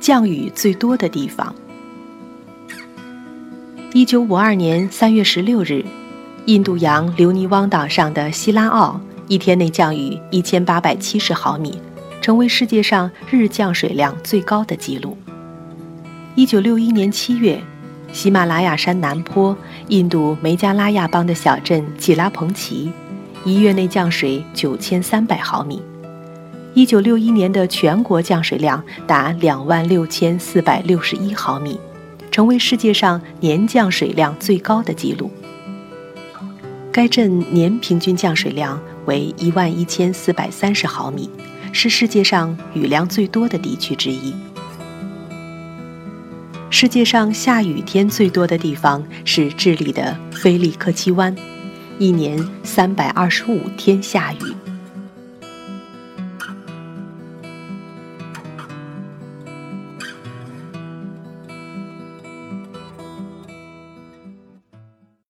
降雨最多的地方。一九五二年三月十六日，印度洋留尼汪岛上的西拉奥一天内降雨一千八百七十毫米，成为世界上日降水量最高的记录。一九六一年七月，喜马拉雅山南坡印度梅加拉亚邦的小镇吉拉彭奇，一月内降水九千三百毫米。一九六一年的全国降水量达两万六千四百六十一毫米。成为世界上年降水量最高的纪录。该镇年平均降水量为一万一千四百三十毫米，是世界上雨量最多的地区之一。世界上下雨天最多的地方是智利的菲利克七湾，一年三百二十五天下雨。